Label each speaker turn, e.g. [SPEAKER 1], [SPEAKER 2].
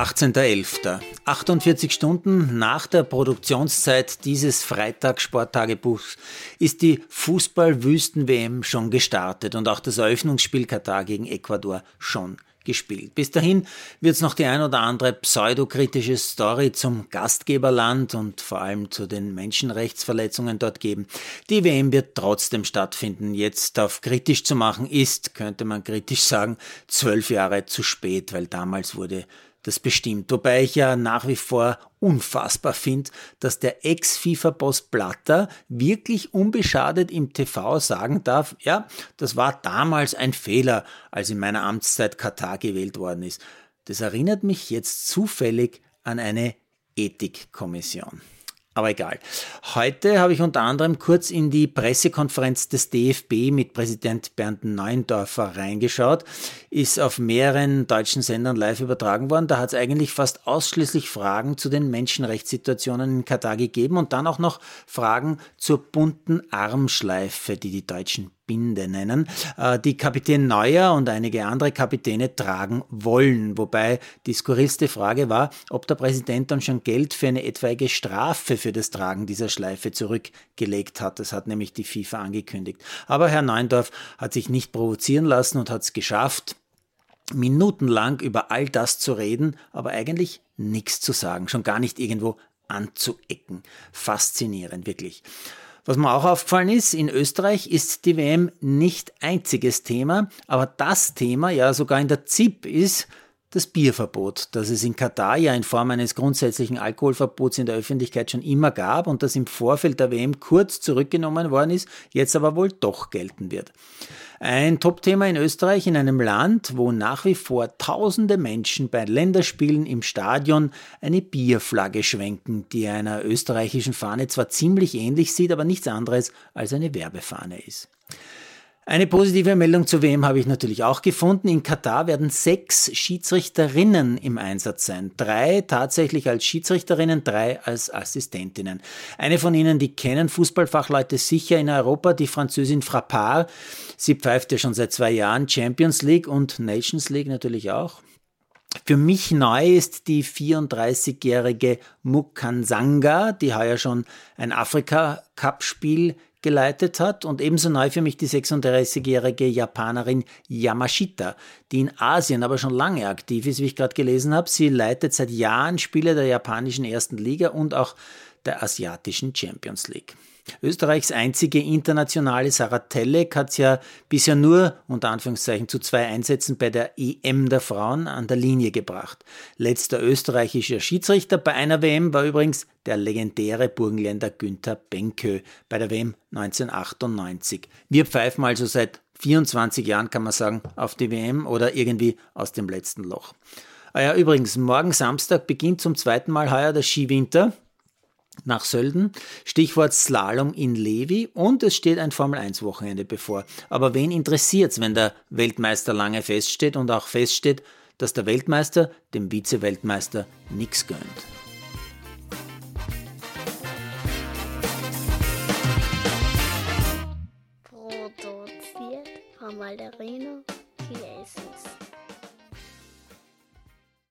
[SPEAKER 1] 18.11. 48 Stunden nach der Produktionszeit dieses Freitagssporttagebuchs ist die Fußball-Wüsten-WM schon gestartet und auch das Eröffnungsspiel Katar gegen Ecuador schon gespielt. Bis dahin wird es noch die ein oder andere pseudokritische Story zum Gastgeberland und vor allem zu den Menschenrechtsverletzungen dort geben. Die WM wird trotzdem stattfinden. Jetzt auf kritisch zu machen ist, könnte man kritisch sagen, zwölf Jahre zu spät, weil damals wurde das bestimmt. Wobei ich ja nach wie vor unfassbar finde, dass der Ex-FIFA-Boss Blatter wirklich unbeschadet im TV sagen darf, ja, das war damals ein Fehler, als in meiner Amtszeit Katar gewählt worden ist. Das erinnert mich jetzt zufällig an eine Ethikkommission. Aber egal. Heute habe ich unter anderem kurz in die Pressekonferenz des DFB mit Präsident Bernd Neuendorfer reingeschaut. Ist auf mehreren deutschen Sendern live übertragen worden. Da hat es eigentlich fast ausschließlich Fragen zu den Menschenrechtssituationen in Katar gegeben und dann auch noch Fragen zur bunten Armschleife, die die Deutschen Binde nennen, äh, die Kapitän Neuer und einige andere Kapitäne tragen wollen. Wobei die skurrilste Frage war, ob der Präsident dann schon Geld für eine etwaige Strafe für das Tragen dieser Schleife zurückgelegt hat. Das hat nämlich die FIFA angekündigt. Aber Herr Neundorf hat sich nicht provozieren lassen und hat es geschafft, minutenlang über all das zu reden, aber eigentlich nichts zu sagen, schon gar nicht irgendwo anzuecken. Faszinierend, wirklich. Was mir auch aufgefallen ist, in Österreich ist die WM nicht einziges Thema, aber das Thema, ja sogar in der ZIP, ist das Bierverbot, das es in Katar ja in Form eines grundsätzlichen Alkoholverbots in der Öffentlichkeit schon immer gab und das im Vorfeld der WM kurz zurückgenommen worden ist, jetzt aber wohl doch gelten wird. Ein Topthema in Österreich, in einem Land, wo nach wie vor tausende Menschen bei Länderspielen im Stadion eine Bierflagge schwenken, die einer österreichischen Fahne zwar ziemlich ähnlich sieht, aber nichts anderes als eine Werbefahne ist. Eine positive Meldung zu WM habe ich natürlich auch gefunden. In Katar werden sechs Schiedsrichterinnen im Einsatz sein. Drei tatsächlich als Schiedsrichterinnen, drei als Assistentinnen. Eine von ihnen, die kennen Fußballfachleute sicher in Europa, die Französin Frappard. Sie pfeift ja schon seit zwei Jahren Champions League und Nations League natürlich auch. Für mich neu ist die 34-jährige Mukansanga, die heuer schon ein Afrika-Cup-Spiel geleitet hat und ebenso neu für mich die 36-jährige Japanerin Yamashita, die in Asien aber schon lange aktiv ist, wie ich gerade gelesen habe. Sie leitet seit Jahren Spiele der japanischen ersten Liga und auch der asiatischen Champions League. Österreichs einzige internationale Sarah Telek hat es ja bisher nur unter Anführungszeichen zu zwei Einsätzen bei der EM der Frauen an der Linie gebracht. Letzter österreichischer Schiedsrichter bei einer WM war übrigens der legendäre Burgenländer Günther Benkö bei der WM 1998. Wir pfeifen also seit 24 Jahren, kann man sagen, auf die WM oder irgendwie aus dem letzten Loch. Ah ja, übrigens, morgen Samstag beginnt zum zweiten Mal heuer der Skiwinter nach Sölden. Stichwort Slalom in Levi und es steht ein Formel-1-Wochenende bevor. Aber wen interessiert's, wenn der Weltmeister lange feststeht und auch feststeht, dass der Weltmeister dem Vize-Weltmeister nichts gönnt?
[SPEAKER 2] Produziert von Malderino